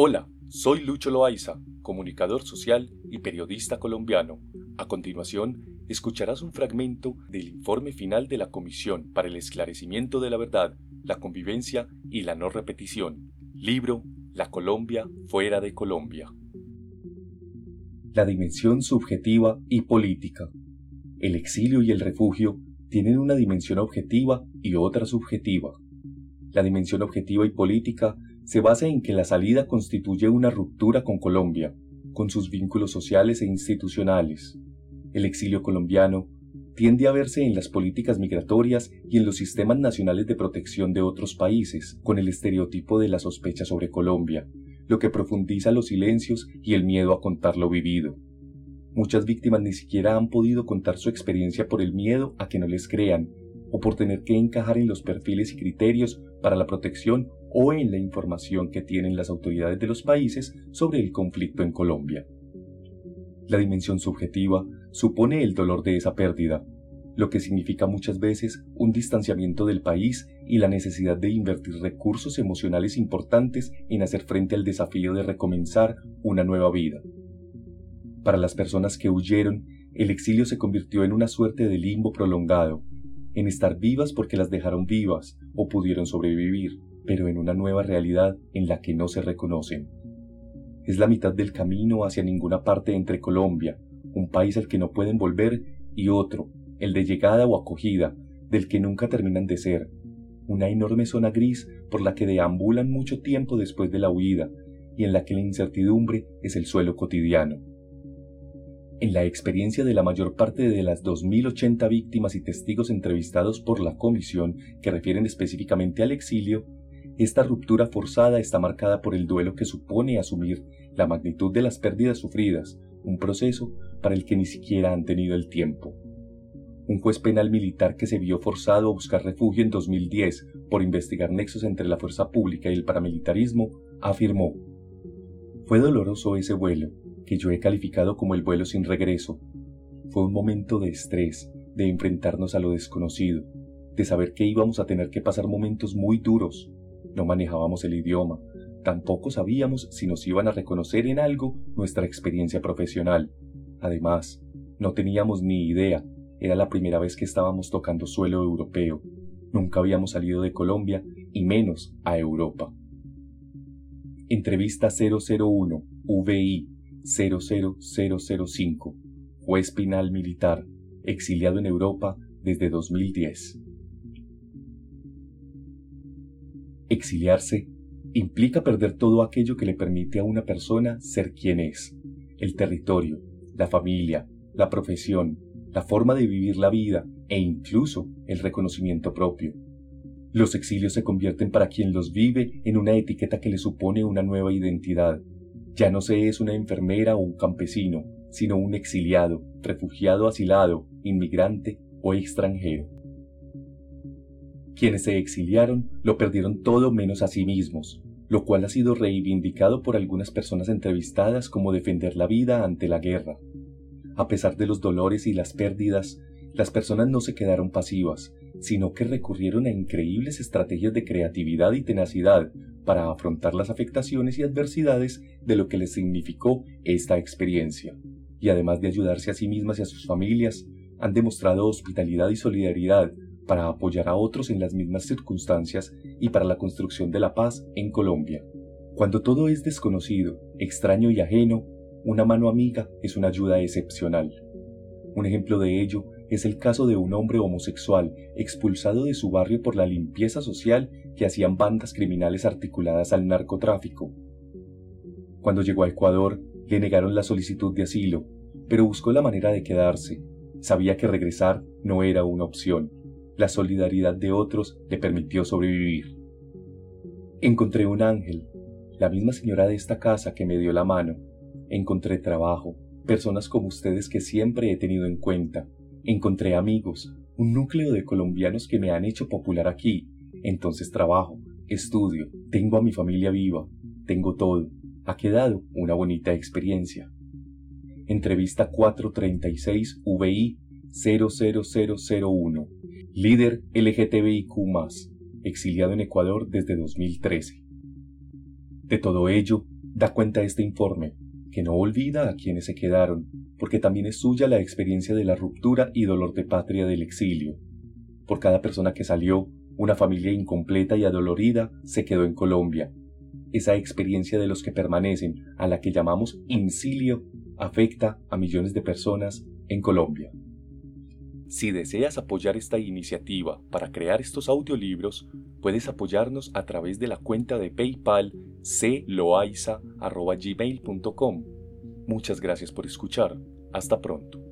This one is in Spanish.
Hola, soy Lucho Loaiza, comunicador social y periodista colombiano. A continuación, escucharás un fragmento del informe final de la Comisión para el Esclarecimiento de la Verdad, la Convivencia y la No Repetición. Libro La Colombia fuera de Colombia. La dimensión subjetiva y política. El exilio y el refugio tienen una dimensión objetiva y otra subjetiva. La dimensión objetiva y política se basa en que la salida constituye una ruptura con Colombia, con sus vínculos sociales e institucionales. El exilio colombiano tiende a verse en las políticas migratorias y en los sistemas nacionales de protección de otros países, con el estereotipo de la sospecha sobre Colombia, lo que profundiza los silencios y el miedo a contar lo vivido. Muchas víctimas ni siquiera han podido contar su experiencia por el miedo a que no les crean, o por tener que encajar en los perfiles y criterios para la protección o en la información que tienen las autoridades de los países sobre el conflicto en Colombia. La dimensión subjetiva supone el dolor de esa pérdida, lo que significa muchas veces un distanciamiento del país y la necesidad de invertir recursos emocionales importantes en hacer frente al desafío de recomenzar una nueva vida. Para las personas que huyeron, el exilio se convirtió en una suerte de limbo prolongado, en estar vivas porque las dejaron vivas o pudieron sobrevivir, pero en una nueva realidad en la que no se reconocen. Es la mitad del camino hacia ninguna parte entre Colombia, un país al que no pueden volver, y otro, el de llegada o acogida, del que nunca terminan de ser, una enorme zona gris por la que deambulan mucho tiempo después de la huida, y en la que la incertidumbre es el suelo cotidiano. En la experiencia de la mayor parte de las 2.080 víctimas y testigos entrevistados por la comisión que refieren específicamente al exilio, esta ruptura forzada está marcada por el duelo que supone asumir la magnitud de las pérdidas sufridas, un proceso para el que ni siquiera han tenido el tiempo. Un juez penal militar que se vio forzado a buscar refugio en 2010 por investigar nexos entre la fuerza pública y el paramilitarismo afirmó, Fue doloroso ese vuelo, que yo he calificado como el vuelo sin regreso. Fue un momento de estrés, de enfrentarnos a lo desconocido, de saber que íbamos a tener que pasar momentos muy duros. No manejábamos el idioma, tampoco sabíamos si nos iban a reconocer en algo nuestra experiencia profesional. Además, no teníamos ni idea, era la primera vez que estábamos tocando suelo europeo. Nunca habíamos salido de Colombia y menos a Europa. Entrevista 001, VI, 00005, juez penal militar, exiliado en Europa desde 2010. Exiliarse implica perder todo aquello que le permite a una persona ser quien es, el territorio, la familia, la profesión, la forma de vivir la vida e incluso el reconocimiento propio. Los exilios se convierten para quien los vive en una etiqueta que le supone una nueva identidad, ya no se es una enfermera o un campesino, sino un exiliado, refugiado asilado, inmigrante o extranjero. Quienes se exiliaron lo perdieron todo menos a sí mismos, lo cual ha sido reivindicado por algunas personas entrevistadas como defender la vida ante la guerra. A pesar de los dolores y las pérdidas, las personas no se quedaron pasivas, sino que recurrieron a increíbles estrategias de creatividad y tenacidad para afrontar las afectaciones y adversidades de lo que les significó esta experiencia. Y además de ayudarse a sí mismas y a sus familias, han demostrado hospitalidad y solidaridad para apoyar a otros en las mismas circunstancias y para la construcción de la paz en Colombia. Cuando todo es desconocido, extraño y ajeno, una mano amiga es una ayuda excepcional. Un ejemplo de ello es el caso de un hombre homosexual expulsado de su barrio por la limpieza social que hacían bandas criminales articuladas al narcotráfico. Cuando llegó a Ecuador, le negaron la solicitud de asilo, pero buscó la manera de quedarse. Sabía que regresar no era una opción. La solidaridad de otros le permitió sobrevivir. Encontré un ángel, la misma señora de esta casa que me dio la mano. Encontré trabajo, personas como ustedes que siempre he tenido en cuenta. Encontré amigos, un núcleo de colombianos que me han hecho popular aquí. Entonces trabajo, estudio, tengo a mi familia viva, tengo todo. Ha quedado una bonita experiencia. Entrevista 436 VI 00001. Líder LGTBIQ, exiliado en Ecuador desde 2013. De todo ello, da cuenta este informe, que no olvida a quienes se quedaron, porque también es suya la experiencia de la ruptura y dolor de patria del exilio. Por cada persona que salió, una familia incompleta y adolorida se quedó en Colombia. Esa experiencia de los que permanecen, a la que llamamos incilio, afecta a millones de personas en Colombia. Si deseas apoyar esta iniciativa para crear estos audiolibros, puedes apoyarnos a través de la cuenta de PayPal cloaiza.gmail.com. Muchas gracias por escuchar. Hasta pronto.